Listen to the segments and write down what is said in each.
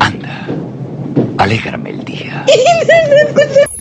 Anda, alégrame el día.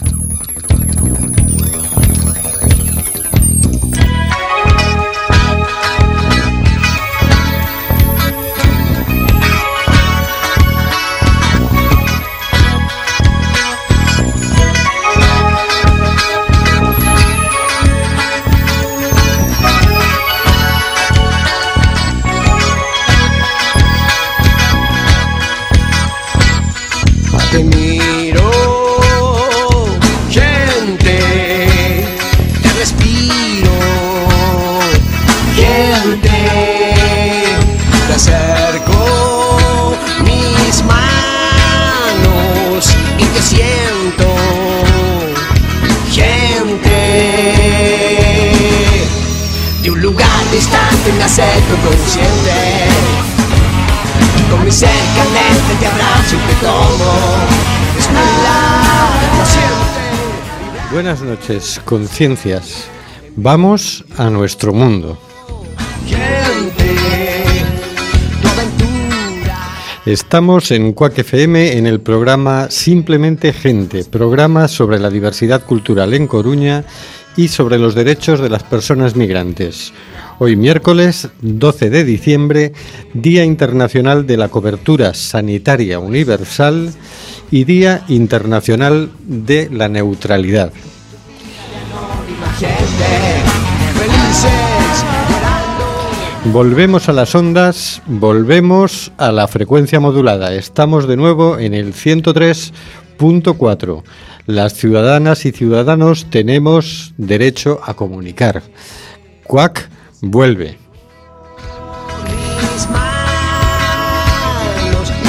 noches, conciencias. Vamos a nuestro mundo. Estamos en Cuac FM en el programa Simplemente Gente, programa sobre la diversidad cultural en Coruña y sobre los derechos de las personas migrantes. Hoy miércoles 12 de diciembre, Día Internacional de la Cobertura Sanitaria Universal y Día Internacional de la Neutralidad. Volvemos a las ondas, volvemos a la frecuencia modulada. Estamos de nuevo en el 103.4. Las ciudadanas y ciudadanos tenemos derecho a comunicar. Cuac vuelve.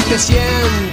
Mis siento.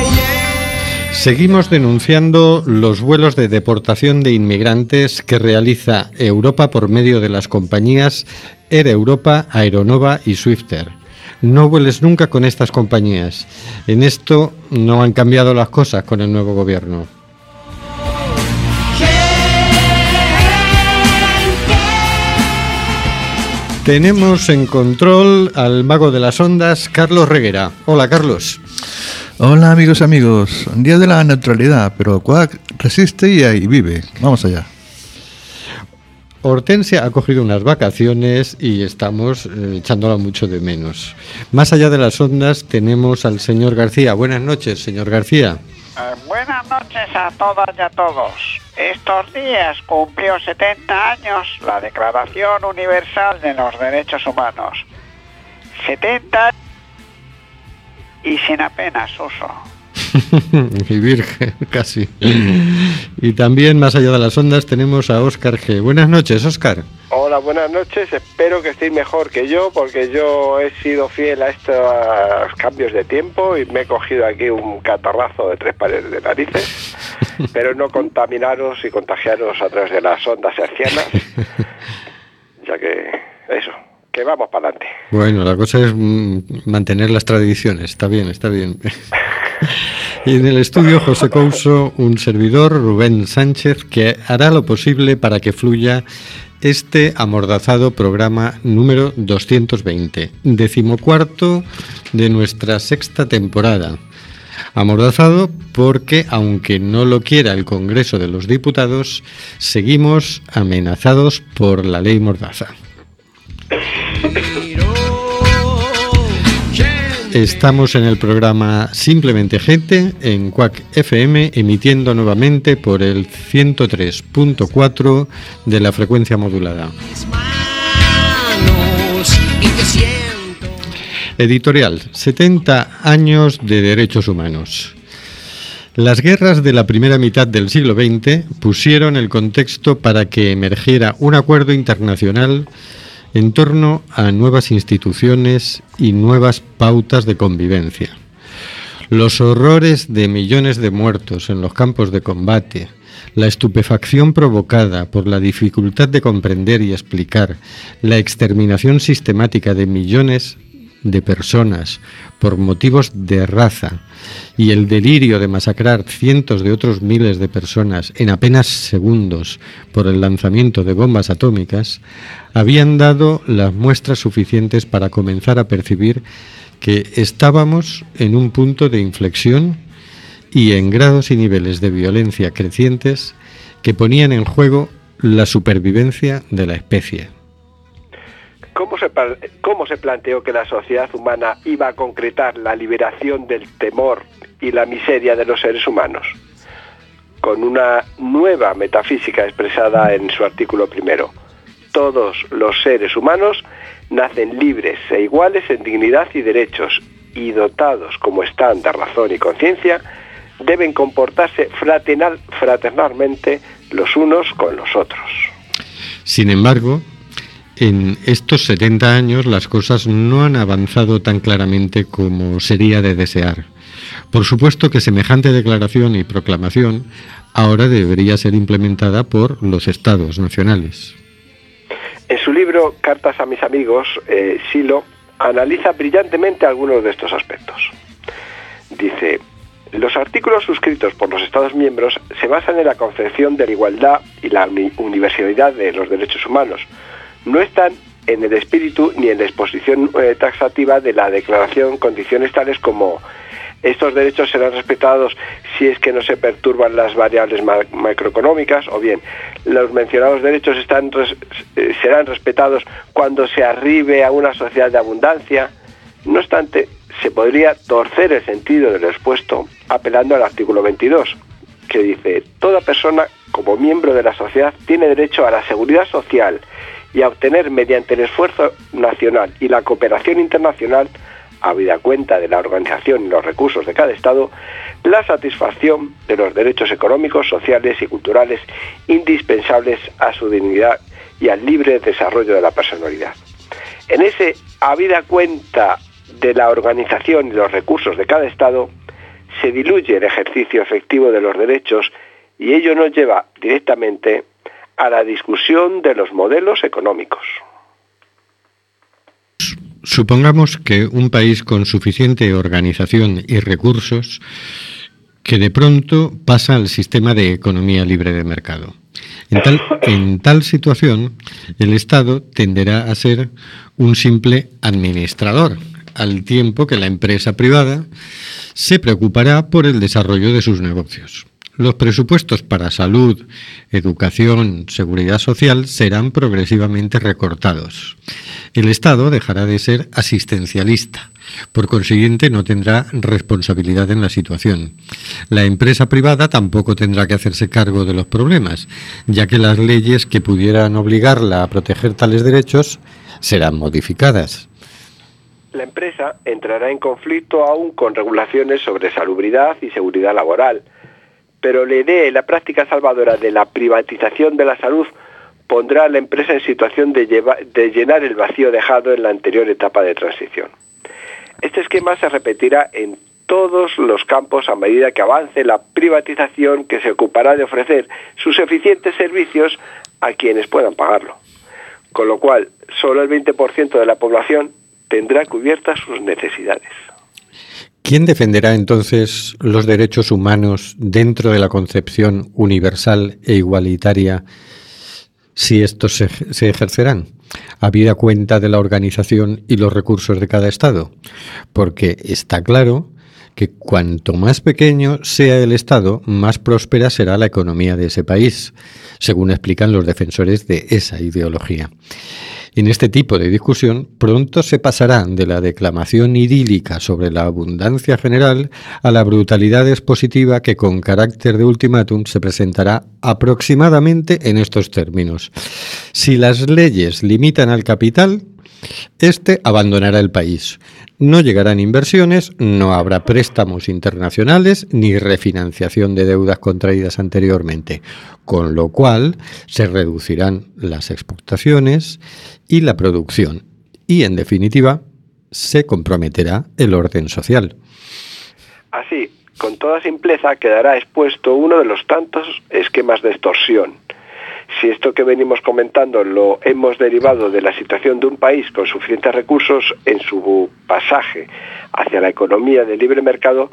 Seguimos denunciando los vuelos de deportación de inmigrantes que realiza Europa por medio de las compañías Air Europa, Aeronova y Swifter. No vueles nunca con estas compañías. En esto no han cambiado las cosas con el nuevo gobierno. Tenemos en control al mago de las ondas, Carlos Reguera. Hola, Carlos. Hola amigos amigos, día de la neutralidad, pero Quack resiste y ahí vive. Vamos allá. Hortensia ha cogido unas vacaciones y estamos eh, echándola mucho de menos. Más allá de las ondas tenemos al señor García. Buenas noches, señor García. Eh, buenas noches a todas y a todos. Estos días cumplió 70 años la Declaración Universal de los Derechos Humanos. 70 y sin apenas uso. y virgen, casi. y también, más allá de las ondas, tenemos a Óscar G. Buenas noches, Óscar. Hola, buenas noches. Espero que estéis mejor que yo porque yo he sido fiel a estos cambios de tiempo y me he cogido aquí un catarrazo de tres pares de narices. Pero no contaminaros y contagiaros a través de las ondas hercianas. Ya que eso, que vamos para adelante. Bueno, la cosa es mm, mantener las tradiciones. Está bien, está bien. y en el estudio José Couso, un servidor, Rubén Sánchez, que hará lo posible para que fluya este amordazado programa número 220, decimocuarto de nuestra sexta temporada. Amordazado porque, aunque no lo quiera el Congreso de los Diputados, seguimos amenazados por la ley Mordaza. Estamos en el programa Simplemente Gente en Cuac FM, emitiendo nuevamente por el 103.4 de la frecuencia modulada. Editorial, 70 años de derechos humanos. Las guerras de la primera mitad del siglo XX pusieron el contexto para que emergiera un acuerdo internacional en torno a nuevas instituciones y nuevas pautas de convivencia. Los horrores de millones de muertos en los campos de combate, la estupefacción provocada por la dificultad de comprender y explicar la exterminación sistemática de millones de personas por motivos de raza y el delirio de masacrar cientos de otros miles de personas en apenas segundos por el lanzamiento de bombas atómicas, habían dado las muestras suficientes para comenzar a percibir que estábamos en un punto de inflexión y en grados y niveles de violencia crecientes que ponían en juego la supervivencia de la especie. ¿Cómo se, ¿Cómo se planteó que la sociedad humana iba a concretar la liberación del temor y la miseria de los seres humanos? Con una nueva metafísica expresada en su artículo primero. Todos los seres humanos nacen libres e iguales en dignidad y derechos y dotados como están de razón y conciencia, deben comportarse fraternal, fraternalmente los unos con los otros. Sin embargo, en estos 70 años las cosas no han avanzado tan claramente como sería de desear. Por supuesto que semejante declaración y proclamación ahora debería ser implementada por los estados nacionales. En su libro Cartas a mis amigos, eh, Silo analiza brillantemente algunos de estos aspectos. Dice, los artículos suscritos por los Estados miembros se basan en la concepción de la igualdad y la universalidad de los derechos humanos. No están en el espíritu ni en la exposición eh, taxativa de la declaración condiciones tales como estos derechos serán respetados si es que no se perturban las variables macroeconómicas o bien los mencionados derechos están, eh, serán respetados cuando se arribe a una sociedad de abundancia. No obstante, se podría torcer el sentido de lo expuesto apelando al artículo 22, que dice, toda persona como miembro de la sociedad tiene derecho a la seguridad social y a obtener mediante el esfuerzo nacional y la cooperación internacional, habida cuenta de la organización y los recursos de cada Estado, la satisfacción de los derechos económicos, sociales y culturales indispensables a su dignidad y al libre desarrollo de la personalidad. En ese habida cuenta de la organización y los recursos de cada Estado, se diluye el ejercicio efectivo de los derechos y ello nos lleva directamente a la discusión de los modelos económicos. Supongamos que un país con suficiente organización y recursos que de pronto pasa al sistema de economía libre de mercado. En tal, situación, el Estado tenderá a ser un simple administrador, al tiempo que la empresa privada se preocupará por el desarrollo de sus negocios. Los presupuestos para salud, educación, seguridad social serán progresivamente recortados. El Estado dejará de ser asistencialista. Por consiguiente, no tendrá responsabilidad en la situación. La empresa privada tampoco tendrá que hacerse cargo de los problemas, ya que las leyes que pudieran obligarla a proteger tales derechos serán modificadas la empresa entrará en conflicto aún con regulaciones sobre salubridad y seguridad laboral, pero la idea y la práctica salvadora de la privatización de la salud pondrá a la empresa en situación de, de llenar el vacío dejado en la anterior etapa de transición. Este esquema se repetirá en todos los campos a medida que avance la privatización que se ocupará de ofrecer sus eficientes servicios a quienes puedan pagarlo. Con lo cual, solo el 20% de la población tendrá cubiertas sus necesidades. ¿Quién defenderá entonces los derechos humanos dentro de la concepción universal e igualitaria si estos se, ejercerán? habida cuenta de la organización y los recursos de cada Estado, porque está claro que cuanto más pequeño sea el Estado, más próspera será la economía de ese país, según explican los defensores de esa ideología. En este tipo de discusión pronto se pasará de la declamación idílica sobre la abundancia general a la brutalidad expositiva que con carácter de ultimátum se presentará aproximadamente en estos términos. Si las leyes limitan al capital, este abandonará el país. No llegarán inversiones, no habrá préstamos internacionales ni refinanciación de deudas contraídas anteriormente, con lo cual se reducirán las exportaciones y la producción y, en definitiva, se comprometerá el orden social. Así, con toda simpleza quedará expuesto uno de los tantos esquemas de extorsión. Si esto que venimos comentando lo hemos derivado de la situación de un país con suficientes recursos en su pasaje hacia la economía del libre mercado,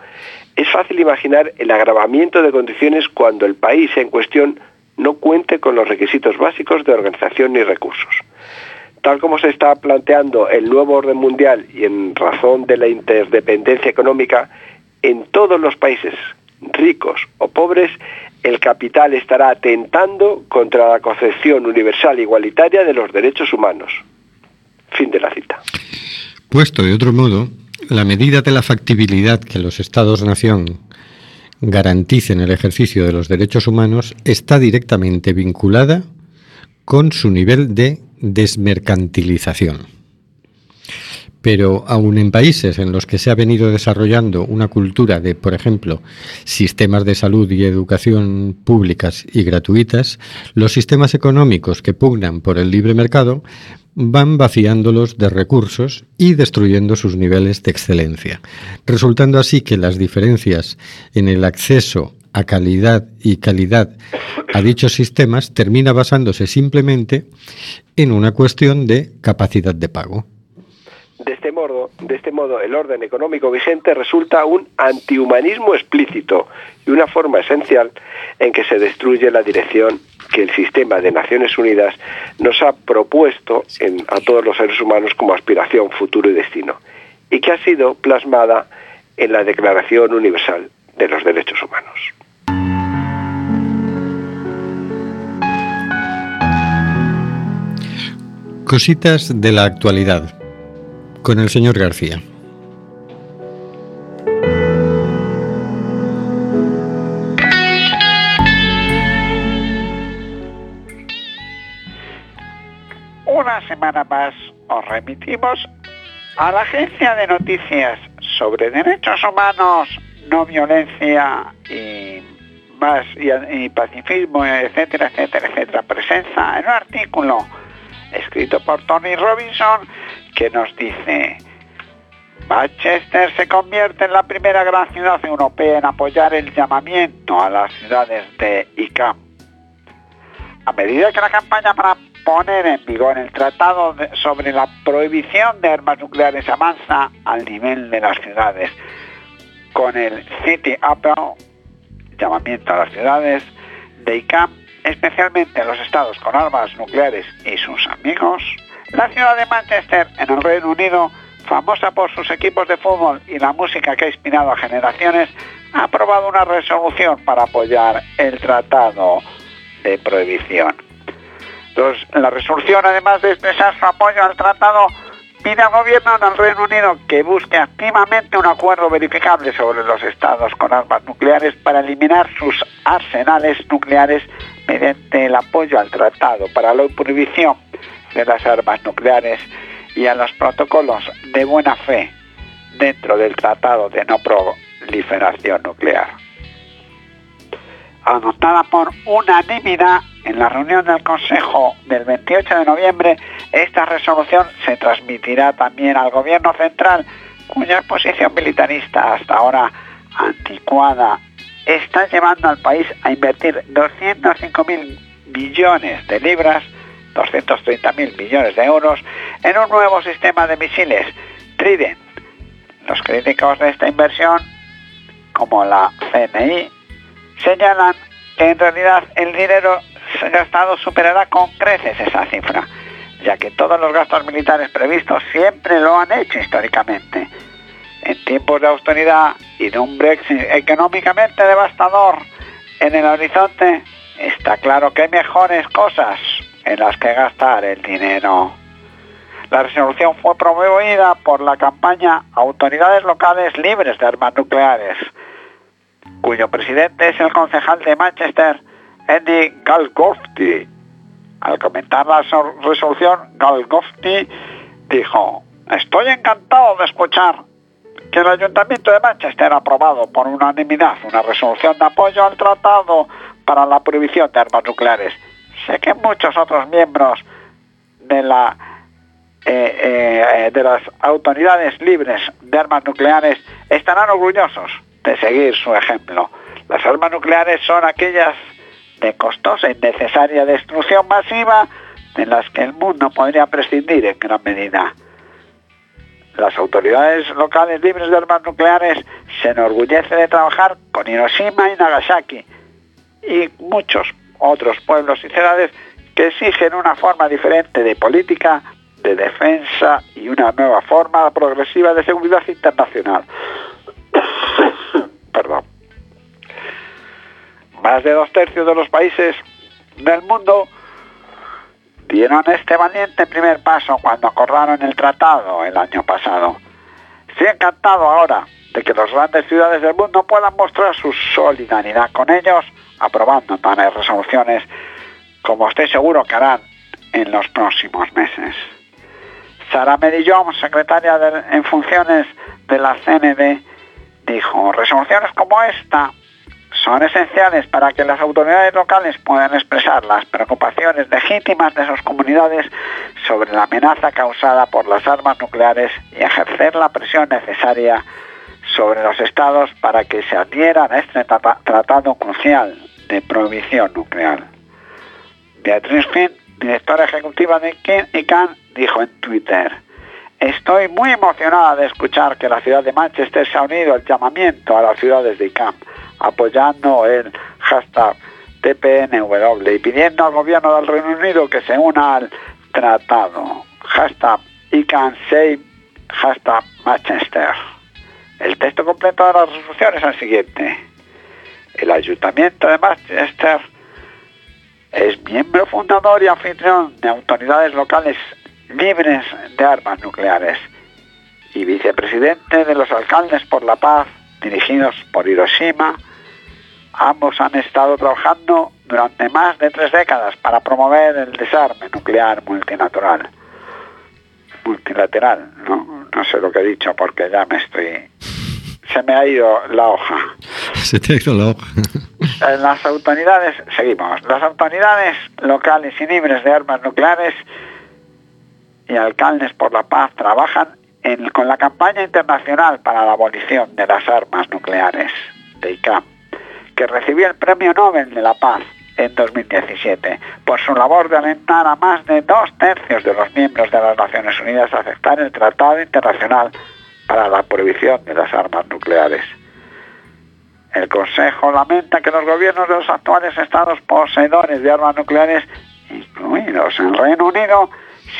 es fácil imaginar el agravamiento de condiciones cuando el país en cuestión no cuente con los requisitos básicos de organización ni recursos. Tal como se está planteando el nuevo orden mundial y en razón de la interdependencia económica, en todos los países, ricos o pobres, el capital estará atentando contra la concepción universal e igualitaria de los derechos humanos. Fin de la cita. Puesto de otro modo, la medida de la factibilidad que los Estados-nación garanticen el ejercicio de los derechos humanos está directamente vinculada con su nivel de desmercantilización. Pero aun en países en los que se ha venido desarrollando una cultura de, por ejemplo, sistemas de salud y educación públicas y gratuitas, los sistemas económicos que pugnan por el libre mercado van vaciándolos de recursos y destruyendo sus niveles de excelencia, resultando así que las diferencias en el acceso a calidad y calidad a dichos sistemas termina basándose simplemente en una cuestión de capacidad de pago. De este, modo, de este modo, el orden económico vigente resulta un antihumanismo explícito y una forma esencial en que se destruye la dirección que el sistema de Naciones Unidas nos ha propuesto a todos los seres humanos como aspiración, futuro y destino, y que ha sido plasmada en la Declaración Universal de los Derechos Humanos. Cositas de la actualidad con el señor García. Una semana más os remitimos a la agencia de noticias sobre derechos humanos, no violencia y más y, pacifismo, etcétera, etcétera, etcétera. Presenta en un artículo escrito por Tony Robinson que nos dice, Manchester se convierte en la primera gran ciudad europea en apoyar el llamamiento a las ciudades de ICAM. A medida que la campaña para poner en vigor el tratado sobre la prohibición de armas nucleares avanza al nivel de las ciudades, con el City Apple, llamamiento a las ciudades de ICAM, especialmente los estados con armas nucleares y sus amigos, la ciudad de Manchester, en el Reino Unido, famosa por sus equipos de fútbol y la música que ha inspirado a generaciones, ha aprobado una resolución para apoyar el tratado de prohibición. la resolución, además de expresar su apoyo al tratado, pide al gobierno del Reino Unido que busque activamente un acuerdo verificable sobre los estados con armas nucleares para eliminar sus arsenales nucleares mediante el apoyo al tratado para la prohibición de las armas nucleares y a los protocolos de buena fe dentro del Tratado de No Proliferación Nuclear. Anotada por unanimidad en la reunión del Consejo del 28 de noviembre, esta resolución se transmitirá también al Gobierno Central, cuya posición militarista hasta ahora anticuada está llevando al país a invertir 205 mil millones de libras 230.000 millones de euros en un nuevo sistema de misiles Trident. Los críticos de esta inversión, como la CNI, señalan que en realidad el dinero gastado superará con creces esa cifra, ya que todos los gastos militares previstos siempre lo han hecho históricamente. En tiempos de austeridad y de un Brexit económicamente devastador en el horizonte, está claro que hay mejores cosas en las que gastar el dinero. La resolución fue promovida por la campaña Autoridades Locales Libres de Armas Nucleares, cuyo presidente es el concejal de Manchester, Andy Galgofty. Al comentar la resolución, Galgofty dijo, estoy encantado de escuchar que el Ayuntamiento de Manchester ha aprobado por unanimidad una resolución de apoyo al tratado para la prohibición de armas nucleares sé que muchos otros miembros de la eh, eh, de las autoridades libres de armas nucleares estarán orgullosos de seguir su ejemplo. Las armas nucleares son aquellas de costosa y necesaria destrucción masiva de las que el mundo podría prescindir en gran medida. Las autoridades locales libres de armas nucleares se enorgullecen de trabajar con Hiroshima y Nagasaki y muchos otros pueblos y ciudades que exigen una forma diferente de política, de defensa y una nueva forma progresiva de seguridad internacional. Perdón. Más de dos tercios de los países del mundo dieron este valiente primer paso cuando acordaron el tratado el año pasado. Estoy encantado ahora de que las grandes ciudades del mundo puedan mostrar su solidaridad con ellos, aprobando tales resoluciones como estoy seguro que harán en los próximos meses. Sara Medillón, secretaria en funciones de la CND, dijo, resoluciones como esta son esenciales para que las autoridades locales puedan expresar las preocupaciones legítimas de sus comunidades sobre la amenaza causada por las armas nucleares y ejercer la presión necesaria sobre los estados para que se adhieran a este tratado crucial de prohibición nuclear. Beatriz Finn, directora ejecutiva de ICANN, dijo en Twitter, Estoy muy emocionada de escuchar que la ciudad de Manchester se ha unido al llamamiento a las ciudades de ICANN apoyando el hashtag TPNW y pidiendo al gobierno del Reino Unido que se una al tratado. Hashtag can Save, hashtag Manchester. El texto completo de la resolución es el siguiente. El Ayuntamiento de Manchester es miembro fundador y anfitrión de autoridades locales libres de armas nucleares y vicepresidente de los alcaldes por la paz dirigidos por Hiroshima, Ambos han estado trabajando durante más de tres décadas para promover el desarme nuclear multilateral. Multilateral, no, no sé lo que he dicho porque ya me estoy... Se me ha ido la hoja. Se te ha ido la hoja. Las autoridades, seguimos, las autoridades locales y libres de armas nucleares y alcaldes por la paz trabajan con la campaña internacional para la abolición de las armas nucleares de ICAM que recibió el Premio Nobel de la Paz en 2017 por su labor de alentar a más de dos tercios de los miembros de las Naciones Unidas a aceptar el Tratado Internacional para la Prohibición de las Armas Nucleares. El Consejo lamenta que los gobiernos de los actuales estados poseedores de armas nucleares, incluidos el Reino Unido,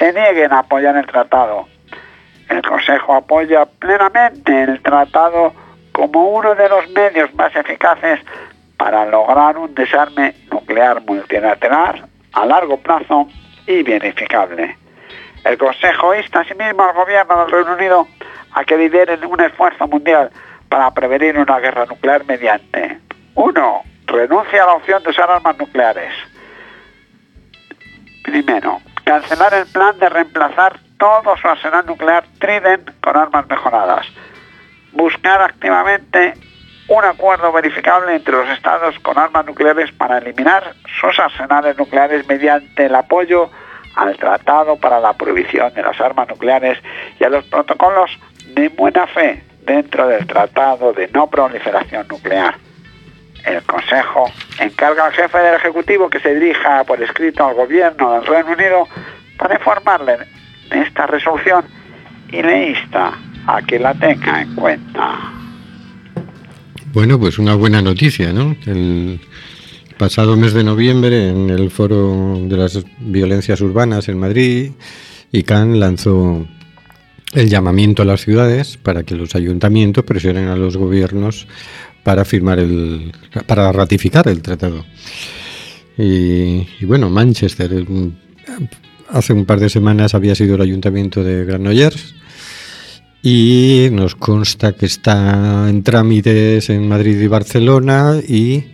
se nieguen a apoyar el tratado. El Consejo apoya plenamente el tratado como uno de los medios más eficaces para lograr un desarme nuclear multilateral a largo plazo y verificable. El Consejo insta asimismo al gobierno del Reino Unido a que lideren un esfuerzo mundial para prevenir una guerra nuclear mediante 1. Renuncia a la opción de usar armas nucleares. Primero, cancelar el plan de reemplazar todo su arsenal nuclear Trident con armas mejoradas buscar activamente un acuerdo verificable entre los estados con armas nucleares para eliminar sus arsenales nucleares mediante el apoyo al Tratado para la Prohibición de las Armas Nucleares y a los protocolos de buena fe dentro del Tratado de No Proliferación Nuclear. El Consejo encarga al jefe del Ejecutivo que se dirija por escrito al gobierno del Reino Unido para informarle de esta resolución y le insta a que la tenga en cuenta. Bueno, pues una buena noticia, ¿no? El pasado mes de noviembre, en el Foro de las Violencias Urbanas en Madrid, ICANN lanzó el llamamiento a las ciudades para que los ayuntamientos presionen a los gobiernos para firmar el para ratificar el tratado. Y, y bueno, Manchester hace un par de semanas había sido el ayuntamiento de Granollers y nos consta que está en trámites en Madrid y Barcelona y,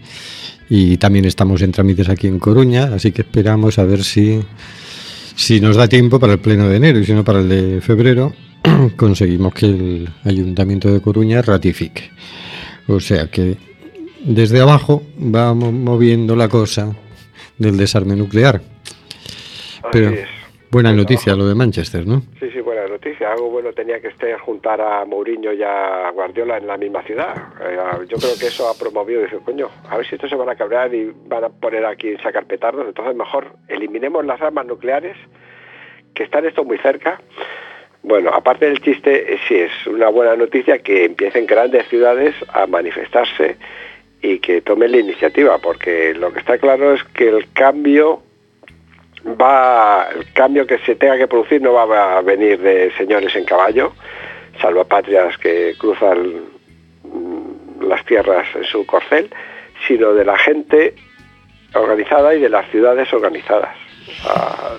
también estamos en trámites aquí en Coruña, así que esperamos a ver si, si nos da tiempo para el pleno de enero y si no para el de febrero conseguimos que el Ayuntamiento de Coruña ratifique. O sea que desde abajo vamos moviendo la cosa del desarme nuclear. Pero buena noticia lo de Manchester, ¿no? Sí, sí, buena noticia. Algo bueno tenía que estar juntar a Mourinho y a Guardiola en la misma ciudad. Eh, yo creo que eso ha promovido. Dice, coño, a ver si estos se van a cabrear y van a poner aquí en sacar petardos. Entonces, mejor eliminemos las armas nucleares, que están esto muy cerca. Bueno, aparte del chiste, eh, sí es una buena noticia que empiecen grandes ciudades a manifestarse y que tomen la iniciativa, porque lo que está claro es que el cambio va, el cambio que se tenga que producir no va a venir de señores en caballo, salvapatrias que cruzan mm, las tierras en su corcel, sino de la gente organizada y de las ciudades organizadas,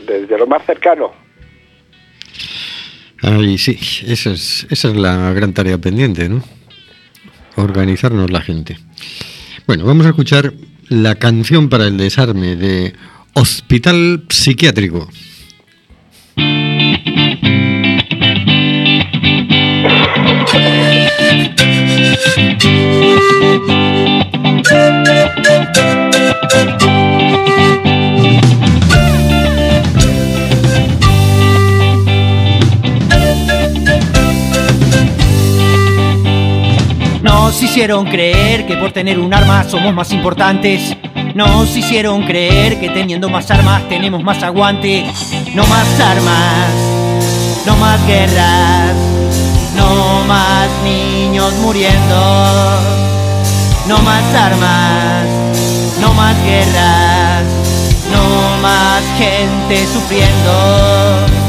desde lo más cercano. Ay, sí, esa es, esa es la gran tarea pendiente, ¿no? Organizarnos la gente. Bueno, vamos a escuchar la canción para el desarme de Hospital Psiquiátrico. Nos hicieron creer que por tener un arma somos más importantes. Nos hicieron creer que teniendo más armas tenemos más aguante. No más armas, no más guerras, no más niños muriendo. No más armas, no más guerras, no más gente sufriendo.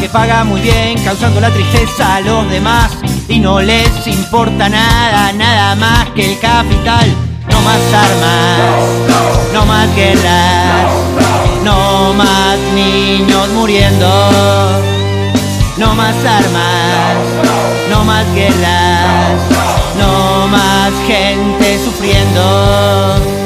Que paga muy bien, causando la tristeza a los demás. Y no les importa nada, nada más que el capital. No más armas, no más guerras, no más niños muriendo. No más armas, no más guerras, no más gente sufriendo.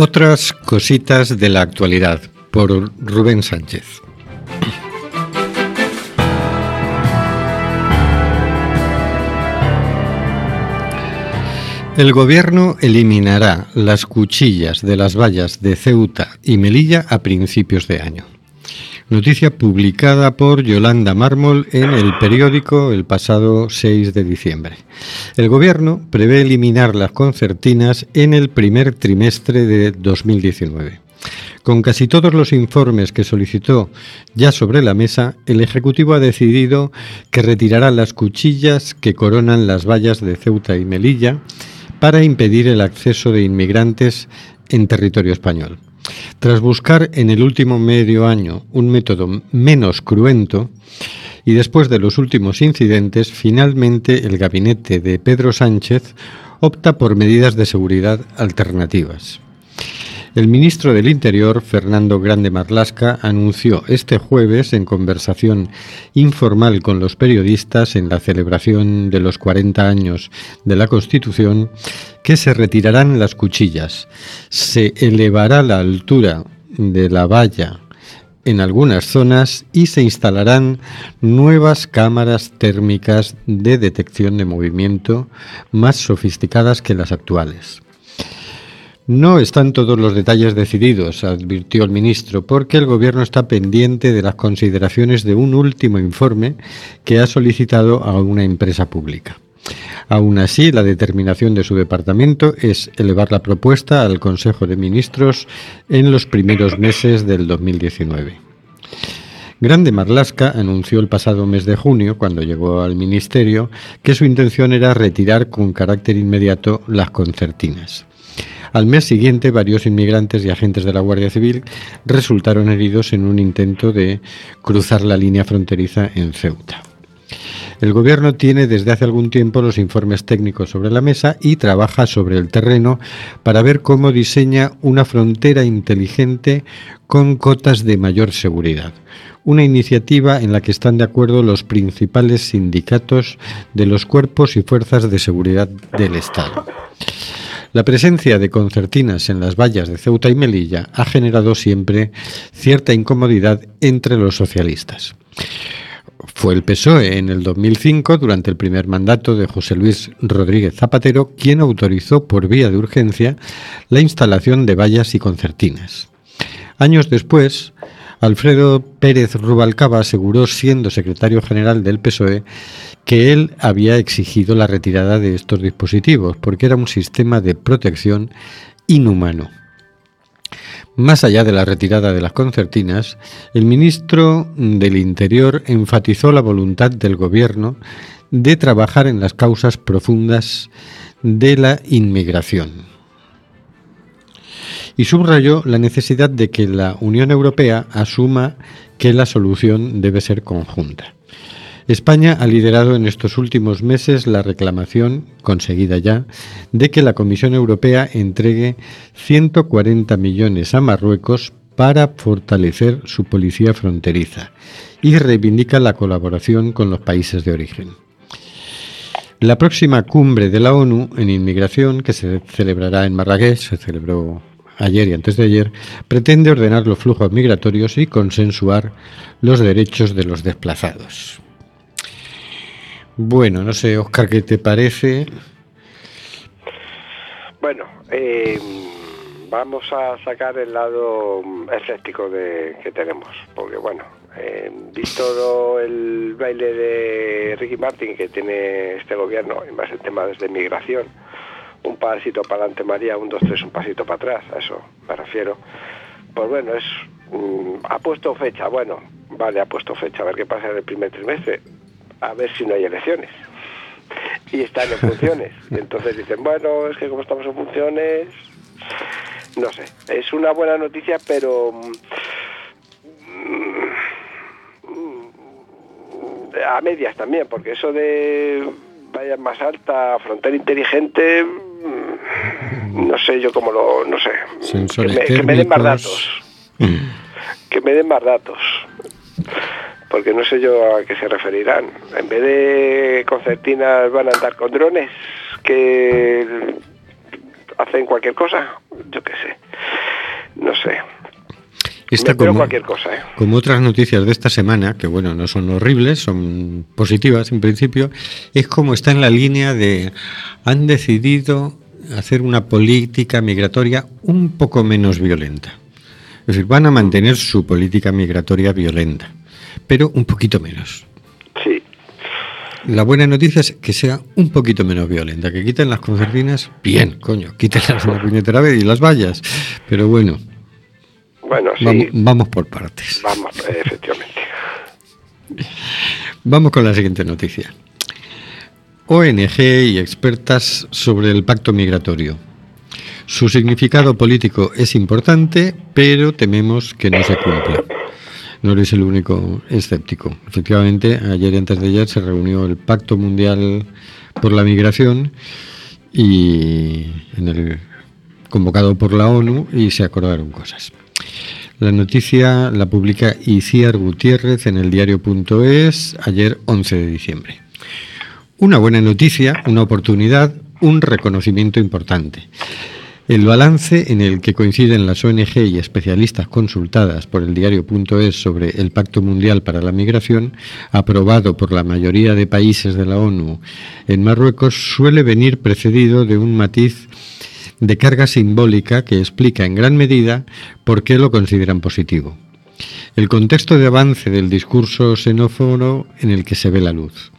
Otras cositas de la actualidad por Rubén Sánchez. El gobierno eliminará las cuchillas de las vallas de Ceuta y Melilla a principios de año. Noticia publicada por Yolanda Mármol en el periódico el pasado 6 de diciembre. El Gobierno prevé eliminar las concertinas en el primer trimestre de 2019. Con casi todos los informes que solicitó ya sobre la mesa, el Ejecutivo ha decidido que retirará las cuchillas que coronan las vallas de Ceuta y Melilla para impedir el acceso de inmigrantes en territorio español. Tras buscar en el último medio año un método menos cruento, y después de los últimos incidentes, finalmente el gabinete de Pedro Sánchez opta por medidas de seguridad alternativas. El ministro del Interior, Fernando Grande Marlasca, anunció este jueves, en conversación informal con los periodistas en la celebración de los 40 años de la Constitución, que se retirarán las cuchillas, se elevará la altura de la valla en algunas zonas y se instalarán nuevas cámaras térmicas de detección de movimiento más sofisticadas que las actuales. No están todos los detalles decididos, advirtió el ministro, porque el Gobierno está pendiente de las consideraciones de un último informe que ha solicitado a una empresa pública. Aún así, la determinación de su departamento es elevar la propuesta al Consejo de Ministros en los primeros meses del 2019. Grande Marlasca anunció el pasado mes de junio, cuando llegó al Ministerio, que su intención era retirar con carácter inmediato las concertinas. Al mes siguiente, varios inmigrantes y agentes de la Guardia Civil resultaron heridos en un intento de cruzar la línea fronteriza en Ceuta. El Gobierno tiene desde hace algún tiempo los informes técnicos sobre la mesa y trabaja sobre el terreno para ver cómo diseña una frontera inteligente con cotas de mayor seguridad. Una iniciativa en la que están de acuerdo los principales sindicatos de los cuerpos y fuerzas de seguridad del Estado. La presencia de concertinas en las vallas de Ceuta y Melilla ha generado siempre cierta incomodidad entre los socialistas. Fue el PSOE en el 2005, durante el primer mandato de José Luis Rodríguez Zapatero, quien autorizó por vía de urgencia la instalación de vallas y concertinas. Años después, Alfredo Pérez Rubalcaba aseguró, siendo secretario general del PSOE, que él había exigido la retirada de estos dispositivos porque era un sistema de protección inhumano. Más allá de la retirada de las concertinas, el ministro del Interior enfatizó la voluntad del Gobierno de trabajar en las causas profundas de la inmigración y subrayó la necesidad de que la Unión Europea asuma que la solución debe ser conjunta. España ha liderado en estos últimos meses la reclamación, conseguida ya, de que la Comisión Europea entregue 140 millones a Marruecos para fortalecer su policía fronteriza y reivindica la colaboración con los países de origen. La próxima cumbre de la ONU en inmigración, que se celebrará en Marrakech, se celebró ayer y antes de ayer, pretende ordenar los flujos migratorios y consensuar los derechos de los desplazados. Bueno, no sé, Oscar, ¿qué te parece? Bueno, eh, vamos a sacar el lado escéptico de, que tenemos, porque bueno, eh, visto el baile de Ricky Martin que tiene este gobierno, en más el tema de migración, un pasito para adelante María, un, dos, tres, un pasito para atrás, a eso me refiero. Pues bueno, es mm, ha puesto fecha, bueno, vale, ha puesto fecha, a ver qué pasa en el primer trimestre, a ver si no hay elecciones. Y están en funciones. Y entonces dicen, bueno, es que como estamos en funciones, no sé, es una buena noticia, pero mm, a medias también, porque eso de vaya más alta, frontera inteligente, no sé yo cómo lo, no sé. Que me, den más datos. Mm. Que me den más datos. Porque no sé yo a qué se referirán. En vez de concertinas van a andar con drones que hacen cualquier cosa. Yo qué sé. No sé. Esta como, cualquier cosa, ¿eh? como otras noticias de esta semana, que bueno, no son horribles, son positivas en principio, es como está en la línea de han decidido hacer una política migratoria un poco menos violenta. Es decir, van a mantener su política migratoria violenta, pero un poquito menos. Sí. La buena noticia es que sea un poquito menos violenta, que quiten las concertinas, bien, coño, quítenlas la puñetera vez y las vallas. Pero bueno, Bueno, sí. vamos, vamos por partes. Vamos, efectivamente. Vamos con la siguiente noticia. ONG y expertas sobre el pacto migratorio. Su significado político es importante, pero tememos que no se cumpla. No eres el único escéptico. Efectivamente, ayer y antes de ayer se reunió el Pacto Mundial por la Migración y en el convocado por la ONU y se acordaron cosas. La noticia la publica Iciar Gutiérrez en el diario.es ayer 11 de diciembre. Una buena noticia, una oportunidad, un reconocimiento importante. El balance en el que coinciden las ONG y especialistas consultadas por el diario.es sobre el Pacto Mundial para la Migración, aprobado por la mayoría de países de la ONU en Marruecos, suele venir precedido de un matiz de carga simbólica que explica en gran medida por qué lo consideran positivo. El contexto de avance del discurso xenófono en el que se ve la luz.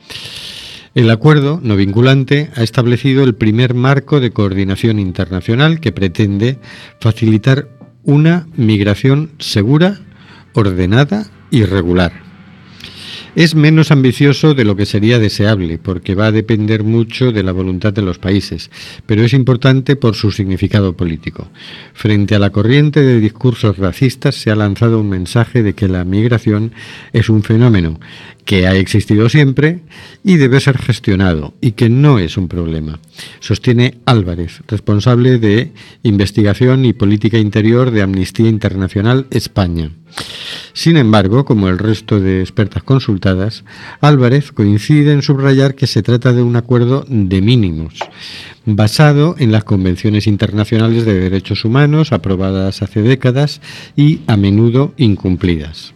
El acuerdo no vinculante ha establecido el primer marco de coordinación internacional que pretende facilitar una migración segura, ordenada y regular. Es menos ambicioso de lo que sería deseable, porque va a depender mucho de la voluntad de los países, pero es importante por su significado político. Frente a la corriente de discursos racistas se ha lanzado un mensaje de que la migración es un fenómeno que ha existido siempre y debe ser gestionado y que no es un problema. Sostiene Álvarez, responsable de Investigación y Política Interior de Amnistía Internacional España. Sin embargo, como el resto de expertas consultadas, Álvarez coincide en subrayar que se trata de un acuerdo de mínimos, basado en las convenciones internacionales de derechos humanos aprobadas hace décadas y a menudo incumplidas.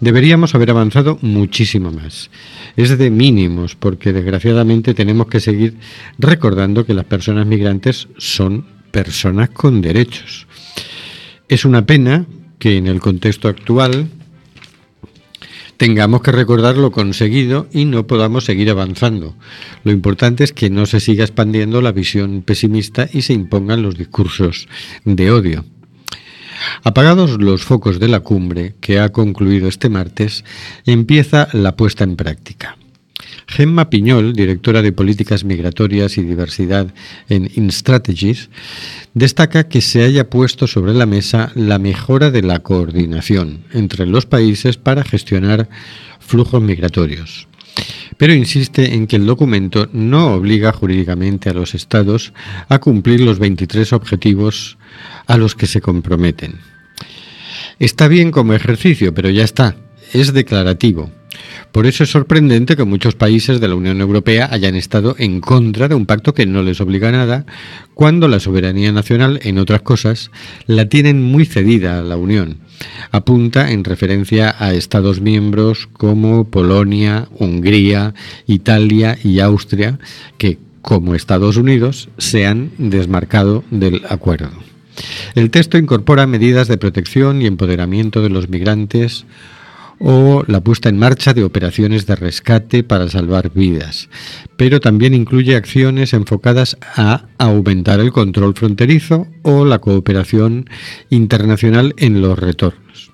Deberíamos haber avanzado muchísimo más. Es de mínimos porque desgraciadamente tenemos que seguir recordando que las personas migrantes son personas con derechos. Es una pena que en el contexto actual tengamos que recordar lo conseguido y no podamos seguir avanzando. Lo importante es que no se siga expandiendo la visión pesimista y se impongan los discursos de odio. Apagados los focos de la cumbre, que ha concluido este martes, empieza la puesta en práctica. Gemma Piñol, directora de Políticas Migratorias y Diversidad en InStrategies, destaca que se haya puesto sobre la mesa la mejora de la coordinación entre los países para gestionar flujos migratorios. Pero insiste en que el documento no obliga jurídicamente a los Estados a cumplir los 23 objetivos a los que se comprometen. Está bien como ejercicio, pero ya está, es declarativo. Por eso es sorprendente que muchos países de la Unión Europea hayan estado en contra de un pacto que no les obliga a nada, cuando la soberanía nacional, en otras cosas, la tienen muy cedida a la Unión. Apunta en referencia a Estados miembros como Polonia, Hungría, Italia y Austria, que, como Estados Unidos, se han desmarcado del acuerdo. El texto incorpora medidas de protección y empoderamiento de los migrantes, o la puesta en marcha de operaciones de rescate para salvar vidas, pero también incluye acciones enfocadas a aumentar el control fronterizo o la cooperación internacional en los retornos.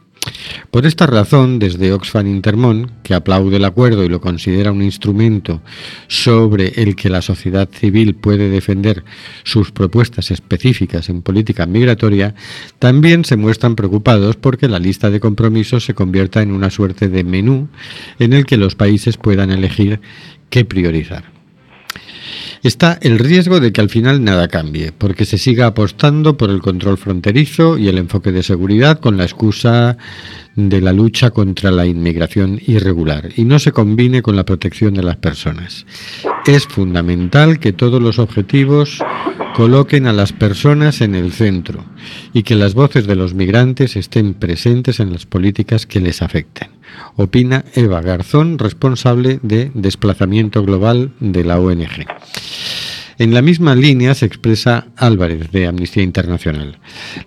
Por esta razón, desde Oxfam Intermón, que aplaude el acuerdo y lo considera un instrumento sobre el que la sociedad civil puede defender sus propuestas específicas en política migratoria, también se muestran preocupados porque la lista de compromisos se convierta en una suerte de menú en el que los países puedan elegir qué priorizar. Está el riesgo de que al final nada cambie, porque se siga apostando por el control fronterizo y el enfoque de seguridad con la excusa de la lucha contra la inmigración irregular y no se combine con la protección de las personas. Es fundamental que todos los objetivos coloquen a las personas en el centro y que las voces de los migrantes estén presentes en las políticas que les afecten. Opina Eva Garzón, responsable de desplazamiento global de la ONG. En la misma línea se expresa Álvarez de Amnistía Internacional.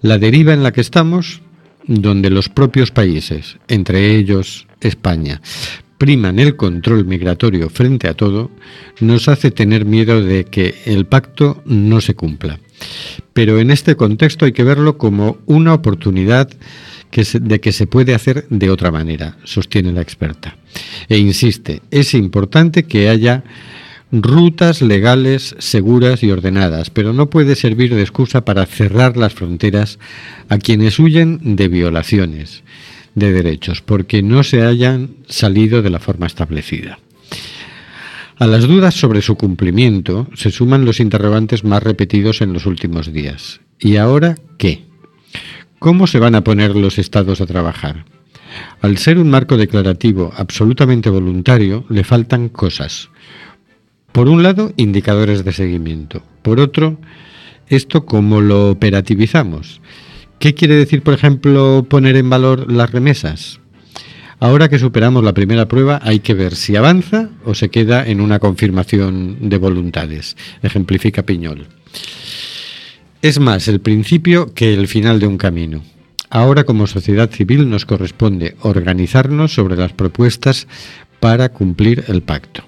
La deriva en la que estamos donde los propios países, entre ellos España, priman el control migratorio frente a todo, nos hace tener miedo de que el pacto no se cumpla. Pero en este contexto hay que verlo como una oportunidad de que se puede hacer de otra manera, sostiene la experta. E insiste, es importante que haya rutas legales, seguras y ordenadas, pero no puede servir de excusa para cerrar las fronteras a quienes huyen de violaciones de derechos, porque no se hayan salido de la forma establecida. A las dudas sobre su cumplimiento se suman los interrogantes más repetidos en los últimos días. ¿Y ahora qué? ¿Cómo se van a poner los estados a trabajar? Al ser un marco declarativo absolutamente voluntario, le faltan cosas. Por un lado, indicadores de seguimiento. Por otro, esto cómo lo operativizamos. ¿Qué quiere decir, por ejemplo, poner en valor las remesas? Ahora que superamos la primera prueba, hay que ver si avanza o se queda en una confirmación de voluntades, ejemplifica Piñol. Es más el principio que el final de un camino. Ahora como sociedad civil nos corresponde organizarnos sobre las propuestas para cumplir el pacto.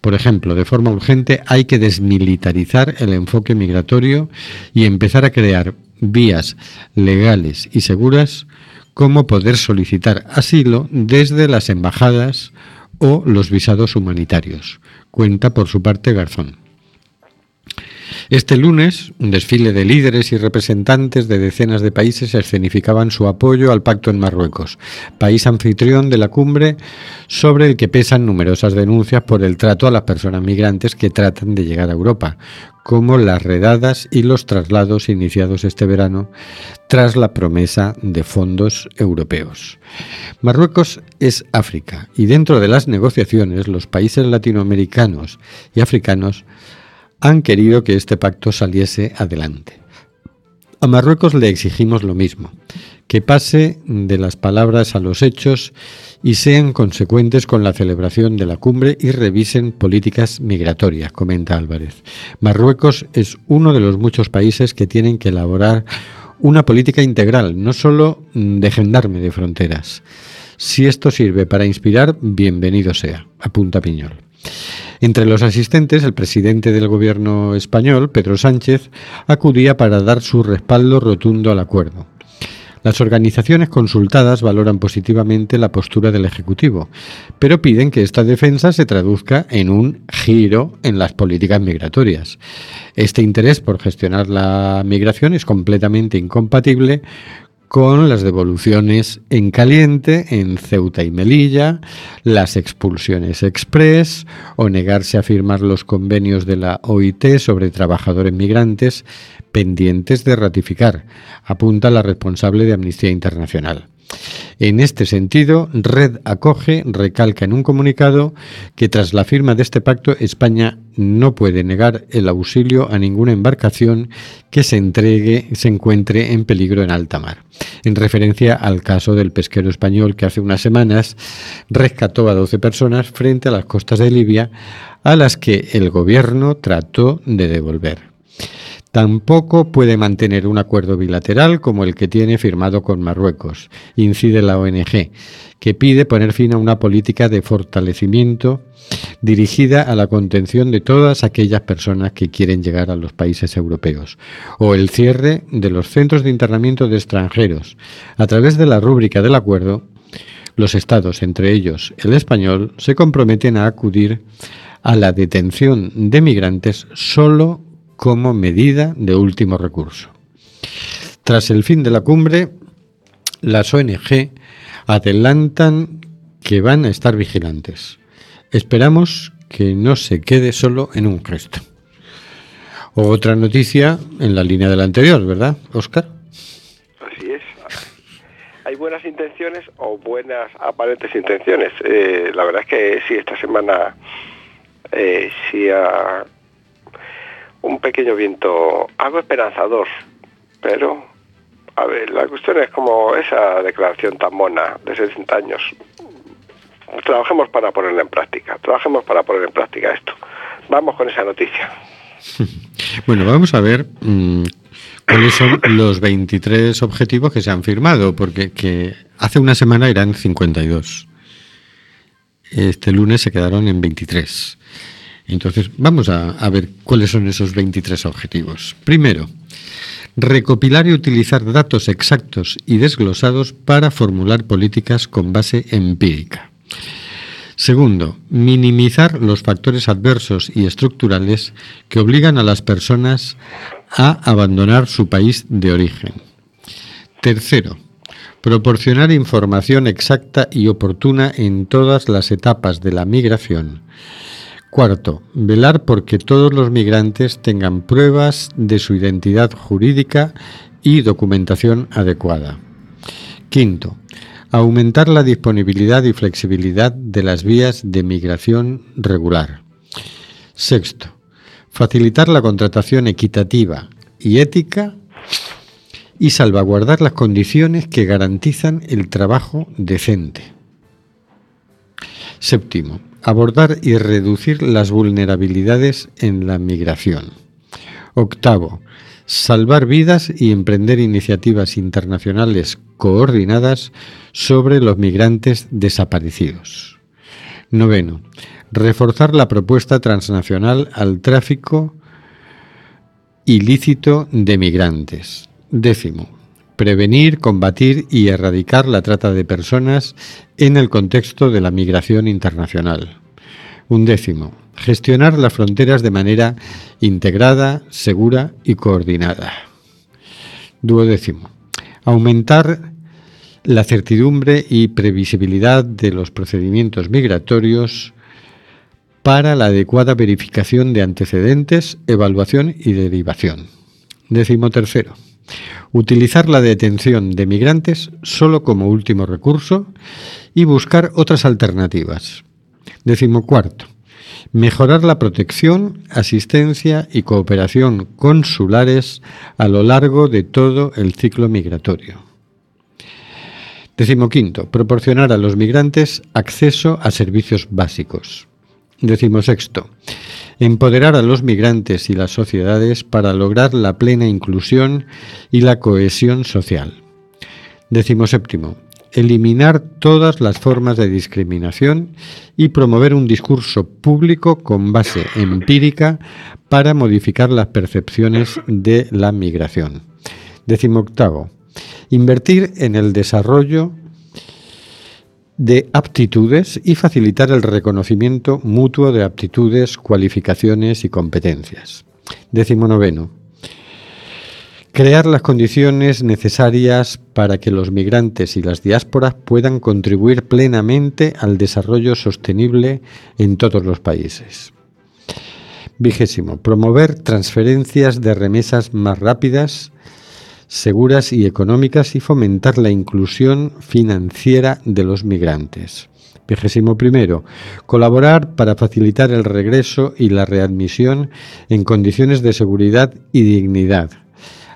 Por ejemplo, de forma urgente hay que desmilitarizar el enfoque migratorio y empezar a crear vías legales y seguras como poder solicitar asilo desde las embajadas o los visados humanitarios. Cuenta por su parte Garzón. Este lunes, un desfile de líderes y representantes de decenas de países escenificaban su apoyo al pacto en Marruecos, país anfitrión de la cumbre sobre el que pesan numerosas denuncias por el trato a las personas migrantes que tratan de llegar a Europa, como las redadas y los traslados iniciados este verano tras la promesa de fondos europeos. Marruecos es África y dentro de las negociaciones los países latinoamericanos y africanos han querido que este pacto saliese adelante. A Marruecos le exigimos lo mismo, que pase de las palabras a los hechos y sean consecuentes con la celebración de la cumbre y revisen políticas migratorias, comenta Álvarez. Marruecos es uno de los muchos países que tienen que elaborar una política integral, no solo de gendarme de fronteras. Si esto sirve para inspirar, bienvenido sea, apunta Piñol. Entre los asistentes, el presidente del gobierno español, Pedro Sánchez, acudía para dar su respaldo rotundo al acuerdo. Las organizaciones consultadas valoran positivamente la postura del Ejecutivo, pero piden que esta defensa se traduzca en un giro en las políticas migratorias. Este interés por gestionar la migración es completamente incompatible con las devoluciones en caliente en Ceuta y Melilla, las expulsiones express o negarse a firmar los convenios de la OIT sobre trabajadores migrantes pendientes de ratificar, apunta la responsable de Amnistía Internacional. En este sentido, Red Acoge recalca en un comunicado que tras la firma de este pacto España no puede negar el auxilio a ninguna embarcación que se entregue se encuentre en peligro en alta mar. En referencia al caso del pesquero español que hace unas semanas rescató a 12 personas frente a las costas de Libia a las que el gobierno trató de devolver. Tampoco puede mantener un acuerdo bilateral como el que tiene firmado con Marruecos, incide la ONG, que pide poner fin a una política de fortalecimiento dirigida a la contención de todas aquellas personas que quieren llegar a los países europeos, o el cierre de los centros de internamiento de extranjeros. A través de la rúbrica del acuerdo, los estados, entre ellos el español, se comprometen a acudir a la detención de migrantes solo como medida de último recurso. Tras el fin de la cumbre, las ONG adelantan que van a estar vigilantes. Esperamos que no se quede solo en un gesto. Otra noticia en la línea de la anterior, ¿verdad, Oscar? Así es. Hay buenas intenciones o buenas aparentes intenciones. Eh, la verdad es que sí, esta semana eh, sí ha un pequeño viento, algo esperanzador, pero, a ver, la cuestión es como esa declaración tan mona de 60 años. Trabajemos para ponerla en práctica, trabajemos para poner en práctica esto. Vamos con esa noticia. Bueno, vamos a ver mm, cuáles son los 23 objetivos que se han firmado, porque que hace una semana eran 52. Este lunes se quedaron en 23. Entonces, vamos a, ver cuáles son esos 23 objetivos. Primero, recopilar y utilizar datos exactos y desglosados para formular políticas con base empírica. Segundo, minimizar los factores adversos y estructurales que obligan a las personas a abandonar su país de origen. Tercero, proporcionar información exacta y oportuna en todas las etapas de la migración. Cuarto, velar porque todos los migrantes tengan pruebas de su identidad jurídica y documentación adecuada. Quinto, aumentar la disponibilidad y flexibilidad de las vías de migración regular. Sexto, facilitar la contratación equitativa y ética y salvaguardar las condiciones que garantizan el trabajo decente. Séptimo, abordar y reducir las vulnerabilidades en la migración. Octavo, salvar vidas y emprender iniciativas internacionales coordinadas sobre los migrantes desaparecidos. Noveno, reforzar la propuesta transnacional al tráfico ilícito de migrantes. Décimo, prevenir, combatir y erradicar la trata de personas en el contexto de la migración internacional. Un décimo, gestionar las fronteras de manera integrada, segura y coordinada. Duodécimo, aumentar la certidumbre y previsibilidad de los procedimientos migratorios para la adecuada verificación de antecedentes, evaluación y derivación. Décimo tercero, utilizar la detención de migrantes solo como último recurso y buscar otras alternativas. Décimo cuarto, mejorar la protección, asistencia y cooperación consulares a lo largo de todo el ciclo migratorio. Décimo quinto, proporcionar a los migrantes acceso a servicios básicos. Décimo sexto, empoderar a los migrantes y las sociedades para lograr la plena inclusión y la cohesión social. Décimo séptimo, eliminar todas las formas de discriminación y promover un discurso público con base empírica para modificar las percepciones de la migración. Décimo octavo, invertir en el desarrollo de aptitudes y facilitar el reconocimiento mutuo de aptitudes, cualificaciones y competencias. Décimo noveno. Crear las condiciones necesarias para que los migrantes y las diásporas puedan contribuir plenamente al desarrollo sostenible en todos los países. Vigésimo. Promover transferencias de remesas más rápidas seguras y económicas y fomentar la inclusión financiera de los migrantes. Vigésimo primero, colaborar para facilitar el regreso y la readmisión en condiciones de seguridad y dignidad,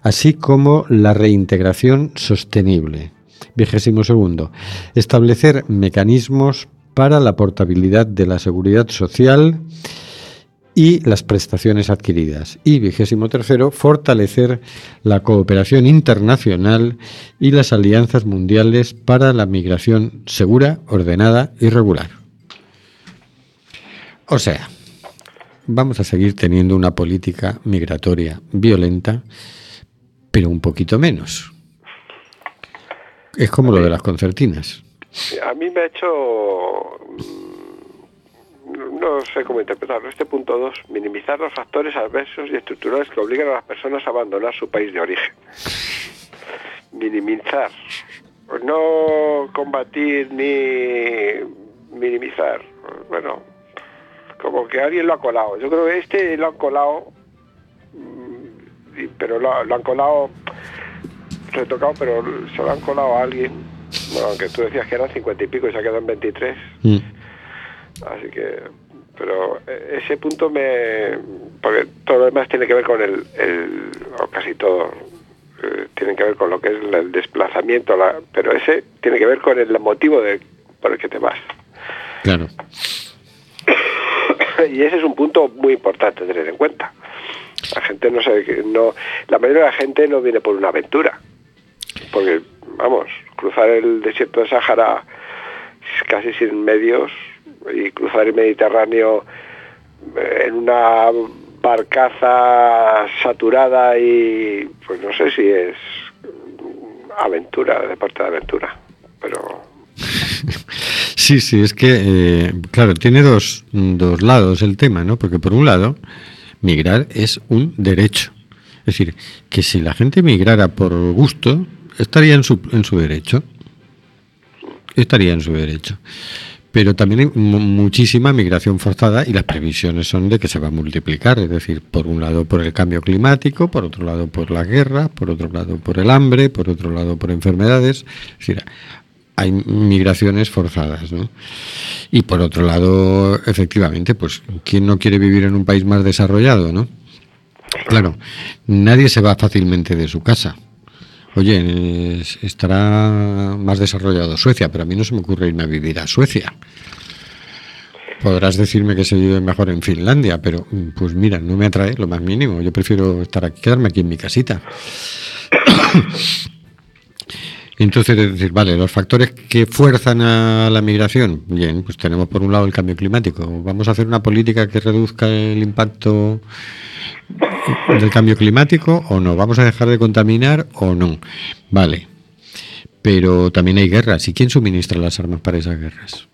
así como la reintegración sostenible. Vigésimo segundo, establecer mecanismos para la portabilidad de la seguridad social y las prestaciones adquiridas. Y vigésimo tercero, fortalecer la cooperación internacional y las alianzas mundiales para la migración segura, ordenada y regular. O sea, vamos a seguir teniendo una política migratoria violenta, pero un poquito menos. Es como lo de las concertinas. A mí me ha hecho no sé cómo interpretarlo. Este punto 2, minimizar los factores adversos y estructurales que obligan a las personas a abandonar su país de origen. Minimizar. No combatir ni minimizar. Bueno, como que alguien lo ha colado. Yo creo que este lo han colado, mm, pero lo, han colado retocado, pero se lo han colado a alguien. Bueno, aunque tú decías que eran cincuenta y pico y se ha quedado en 23. Así que, pero eh, ese punto me, porque todo lo demás tiene que ver con el, el o casi todo, eh, tiene que ver con lo que es el desplazamiento, la, pero ese tiene que ver con el motivo de, por el que te vas. Claro. y ese es un punto muy importante tener en cuenta. La gente no sabe que no, la mayoría de la gente no viene por una aventura, porque vamos, cruzar el desierto de Sáhara casi sin medios y cruzar el Mediterráneo eh, en una barcaza saturada y pues no sé si es aventura, deporte de aventura, pero Sí, sí, es que, eh, claro, tiene dos, dos lados el tema, ¿no? Porque por un lado, migrar es un derecho. Es decir, que si la gente migrara por gusto, estaría en su, en su derecho. Estaría en su derecho. Pero también hay mu- muchísima migración forzada y las previsiones son de que se va a multiplicar. Es decir, por un lado por el cambio climático, por otro lado por la guerra, por otro lado por el hambre, por otro lado por enfermedades. Es decir, hay migraciones forzadas, ¿no? Y por otro lado, efectivamente, pues, ¿quién no quiere vivir en un país más desarrollado, no? Claro, nadie se va fácilmente de su casa. Oye, es- estará más desarrollado Suecia, pero a mí no se me ocurre irme a vivir a Suecia. Podrás decirme que se vive mejor en Finlandia, pero mm, pues mira, no me atrae lo más mínimo. Yo prefiero estar aquí, quedarme aquí en mi casita. Entonces, es decir, vale, los factores que fuerzan a la migración, bien, pues tenemos por un lado el cambio climático. Vamos a hacer una política que reduzca el impacto del cambio climático o no. Vamos a dejar de contaminar o no. Vale. Pero también hay guerras. ¿Y quién suministra las armas para esas guerras?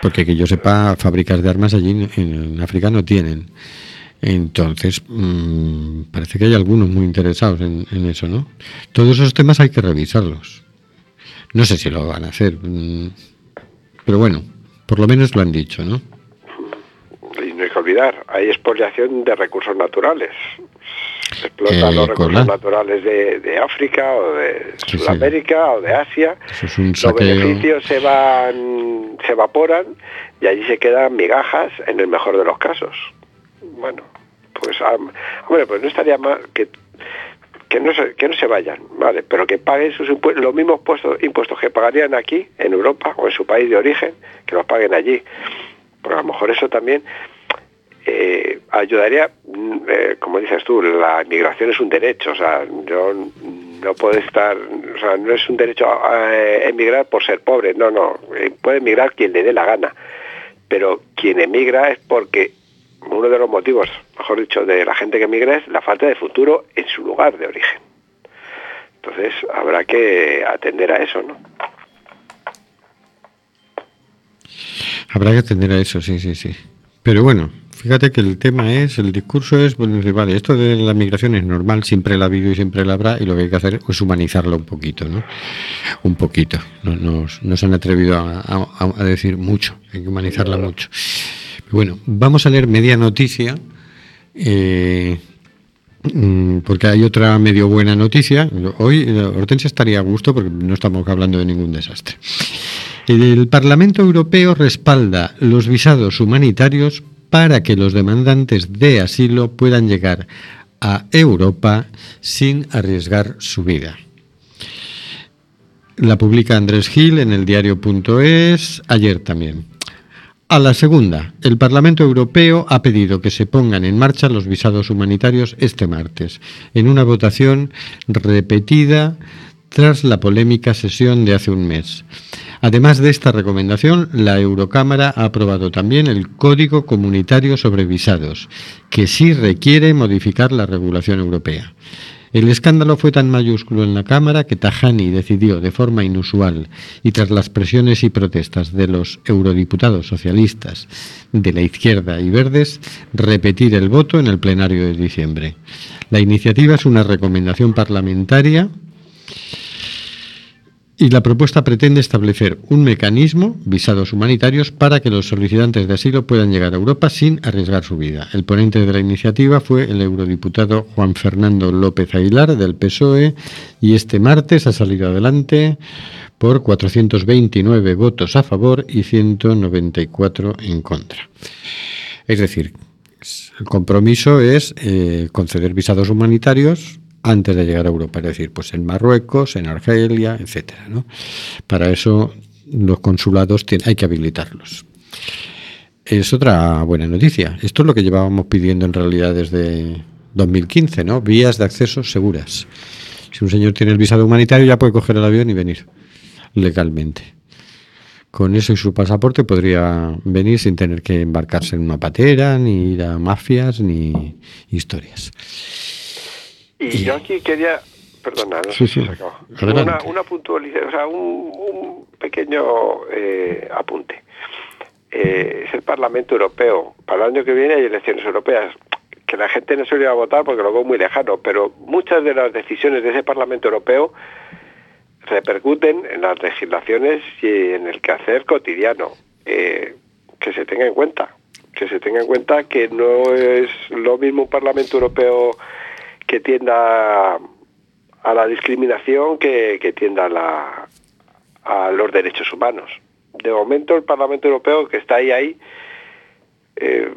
Porque que yo sepa, fábricas de armas allí en, en África no tienen. Entonces, mm, parece que hay algunos muy interesados en, en eso, ¿no? Todos esos temas hay que revisarlos. No sé si lo van a hacer, mm, pero bueno, por lo menos lo han dicho, ¿no? y no hay que olvidar, hay expoliación de recursos naturales. Se explotan Eh, los recursos naturales de, de África o de Sí, sí. Sudamérica o de Asia. Eso es un Los beneficios se van, se evaporan y allí se quedan migajas en el mejor de los casos. Bueno, pues hombre, pues no estaría mal que que no se, que no se vayan, vale, pero que paguen sus impuestos, los mismos puestos, impuestos que pagarían aquí en Europa o en su país de origen, que los paguen allí. Porque a lo mejor eso también eh, ayudaría, mm, eh, como dices tú, la inmigración es un derecho, o sea, yo no puedo estar, o sea, no es un derecho a eh, emigrar por ser pobre, no, no, puede emigrar quien le dé la gana, pero quien emigra es porque uno de los motivos, mejor dicho, de la gente que emigra es la falta de futuro en su lugar de origen. Entonces habrá que atender a eso, ¿no? Habrá que atender a eso, sí, sí, sí. Pero bueno, fíjate que el tema es, el discurso es, bueno, vale, esto de la migración es normal, siempre la ha habido y siempre la habrá, y lo que hay que hacer es humanizarlo un poquito, ¿no? Un poquito. No, nos, no se han atrevido a, a- a decir mucho, hay que humanizarla mucho. Bueno, vamos a leer media noticia. eh, mm, porque hay otra medio buena noticia. Hoy eh, Hortensia estaría a gusto porque no estamos hablando de ningún desastre. El Parlamento Europeo respalda los visados humanitarios para que los demandantes de asilo puedan llegar a Europa sin arriesgar su vida. La publica Andrés Gil en el diario.es ayer también. A la segunda, el Parlamento Europeo ha pedido que se pongan en marcha los visados humanitarios este martes, en una votación repetida tras la polémica sesión de hace un mes. Además de esta recomendación, la Eurocámara ha aprobado también el Código Comunitario sobre Visados, que sí requiere modificar la regulación europea. El escándalo fue tan mayúsculo en la Cámara que Tajani decidió de forma inusual y tras las presiones y protestas de los eurodiputados socialistas de la izquierda y verdes repetir el voto en el plenario de diciembre. La iniciativa es una recomendación parlamentaria y la propuesta pretende establecer un mecanismo, visados humanitarios, para que los solicitantes de asilo puedan llegar a Europa sin arriesgar su vida. El ponente de la iniciativa fue el eurodiputado Juan Fernando López Aguilar del PSOE y este martes ha salido adelante por 429 votos a favor y 194 en contra. Es decir, el compromiso es eh, conceder visados humanitarios antes de llegar a Europa, es decir, pues en Marruecos, en Argelia, etcétera, ¿no? Para eso los consulados tienen, hay que habilitarlos. es otra buena noticia. Esto es lo que llevábamos pidiendo en realidad desde 2015, ¿no? Vías de acceso seguras. Si un señor tiene el visado humanitario ya puede coger el avión y venir legalmente. Con eso y su pasaporte podría venir sin tener que embarcarse en una patera, ni ir a mafias, ni historias. Y, yo aquí quería, perdona, no Sí, sí. se. Una, una puntualización, o sea, un, un pequeño eh, apunte. Eh, es el Parlamento Europeo. Para el año que viene hay elecciones europeas. Que la gente no se iba a votar porque lo veo muy lejano, pero muchas de las decisiones de ese Parlamento Europeo repercuten en las legislaciones y en el quehacer cotidiano. Eh, que se tenga en cuenta. Que se tenga en cuenta que no es lo mismo un Parlamento Europeo que tienda a la discriminación que, que tienda a, a los derechos humanos. De momento el Parlamento Europeo que está ahí ahí eh,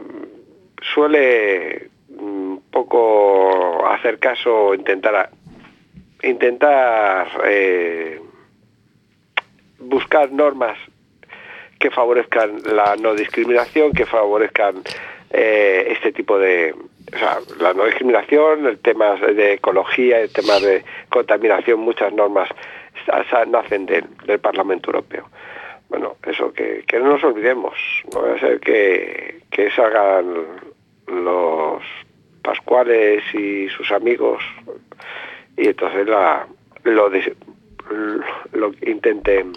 suele un poco hacer caso, intentar intentar eh, buscar normas que favorezcan la no discriminación, que favorezcan eh, este tipo de, la no discriminación, el tema de ecología, el tema de contaminación, muchas normas nacen del, del Parlamento Europeo. Bueno, eso que, que no nos olvidemos, no va a ser que, que salgan los Pascuales y sus amigos y entonces la, lo, des- lo intenten,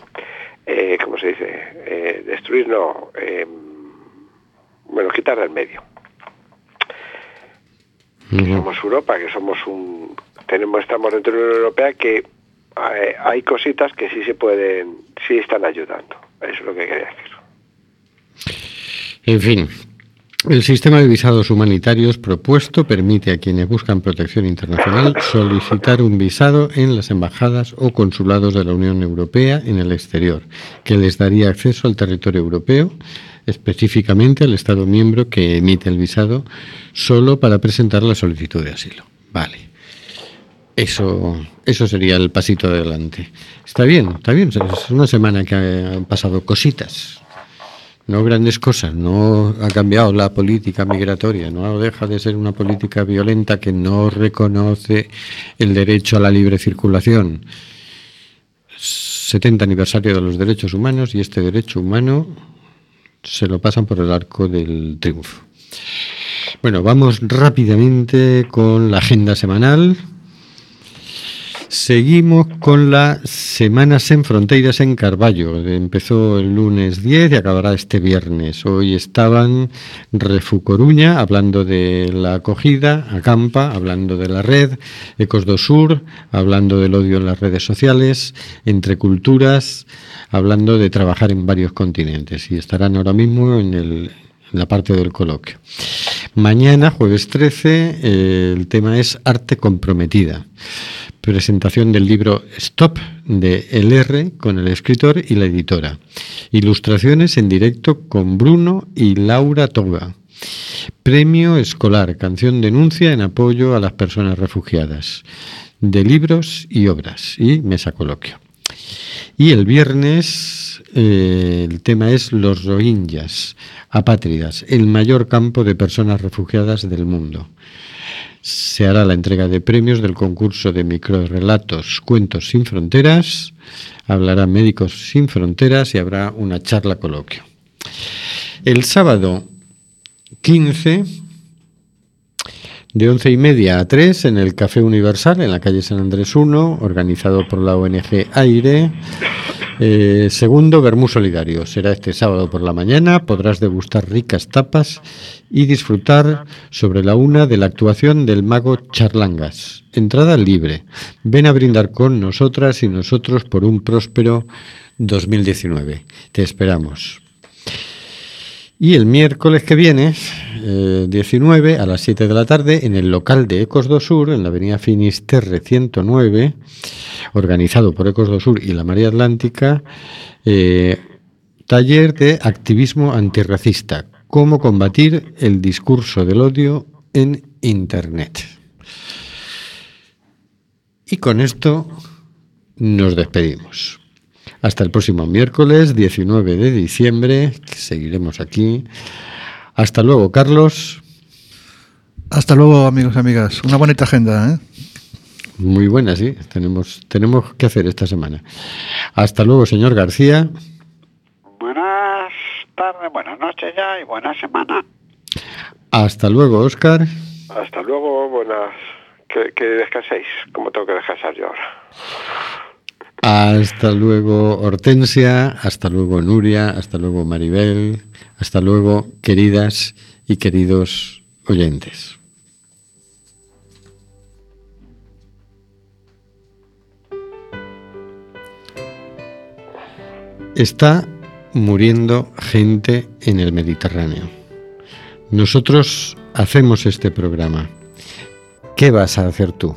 eh, ¿cómo se dice?, eh, destruir, no, eh, bueno, quitar del medio. Que somos Europa, que somos un, tenemos, estamos dentro de la Unión Europea que eh, hay cositas que sí se pueden, sí están ayudando. Eso es lo que quería decir. En fin, el sistema de visados humanitarios propuesto permite a quienes buscan protección internacional solicitar un visado en las embajadas o consulados de la Unión Europea en el exterior, que les daría acceso al territorio europeo, específicamente al Estado miembro que emite el visado, solo para presentar la solicitud de asilo. Vale. Eso, eso sería el pasito adelante. Está bien, está bien. Es una semana que han pasado cositas. No grandes cosas, no ha cambiado la política migratoria, no deja de ser una política violenta que no reconoce el derecho a la libre circulación. 70 aniversario de los derechos humanos y este derecho humano se lo pasan por el arco del triunfo. Bueno, vamos rápidamente con la agenda semanal. Seguimos con la Semanas en Fronteiras en Carballo. Empezó el lunes 10 y acabará este viernes. Hoy estaban Refu Coruña hablando de la acogida, Acampa hablando de la red, Ecos do Sur hablando del odio en las redes sociales, Entre Culturas hablando de trabajar en varios continentes y estarán ahora mismo en, el, la parte del coloquio. Mañana, jueves 13, eh, el tema es Arte Comprometida presentación del libro Stop de LR con el escritor y la editora. Ilustraciones en directo con Bruno y Laura Toga. Premio escolar, canción denuncia en apoyo a las personas refugiadas. De libros y obras. Y mesa coloquio. Y el viernes eh, el tema es los rohingyas, apátridas, el mayor campo de personas refugiadas del mundo se hará la entrega de premios del concurso de microrelatos Cuentos sin Fronteras, hablarán Médicos sin Fronteras y habrá una charla coloquio. El sábado 15, de once y media a 3, en el Café Universal, en la calle San Andrés 1, organizado por la ONG Aire. Eh, segundo, Bermú Solidario. Será este sábado por la mañana. Podrás degustar ricas tapas y disfrutar sobre la una de la actuación del mago Charlangas. Entrada libre. Ven a brindar con nosotras y nosotros por un próspero 2019. Te esperamos. Y el miércoles que viene, eh, 19, a las 7 de la tarde, en el local de Ecos do Sur, en la avenida Finisterre 109, organizado por Ecos do Sur y la María Atlántica, eh, taller de activismo antirracista, cómo combatir el discurso del odio en Internet. Y con esto nos despedimos. Hasta el próximo miércoles 19 de diciembre, que seguiremos aquí. Hasta luego, Carlos. Hasta luego, amigos y amigas. Una bonita agenda, ¿eh? Muy buena, sí. Tenemos, tenemos que hacer esta semana. Hasta luego, señor García. Buenas tardes, buenas noches ya y buena semana. Hasta luego, Oscar. Hasta luego, buenas. Que, que descanséis, como tengo que descansar yo ahora. Hasta luego, Hortensia. Hasta luego, Nuria. Hasta luego, Maribel. Hasta luego, queridas y queridos oyentes. Está muriendo gente en el Mediterráneo. Nosotros hacemos este programa. ¿Qué vas a hacer tú?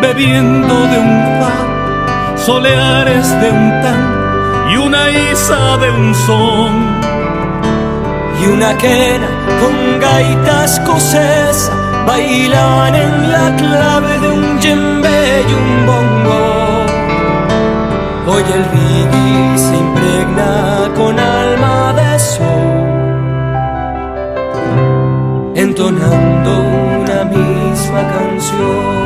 bebiendo de un pan, soleares de un tan y una isa de un son. Y una quena con gaita escocesa bailan en la clave de un djembe y un bongo. Hoy el reggae se impregna con alma de sol entonando una misma canción.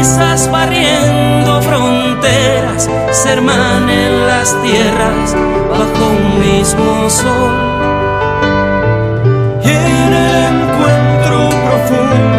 Quizás barriendo fronteras se hermanen las tierras bajo un mismo sol. Y en el encuentro profundo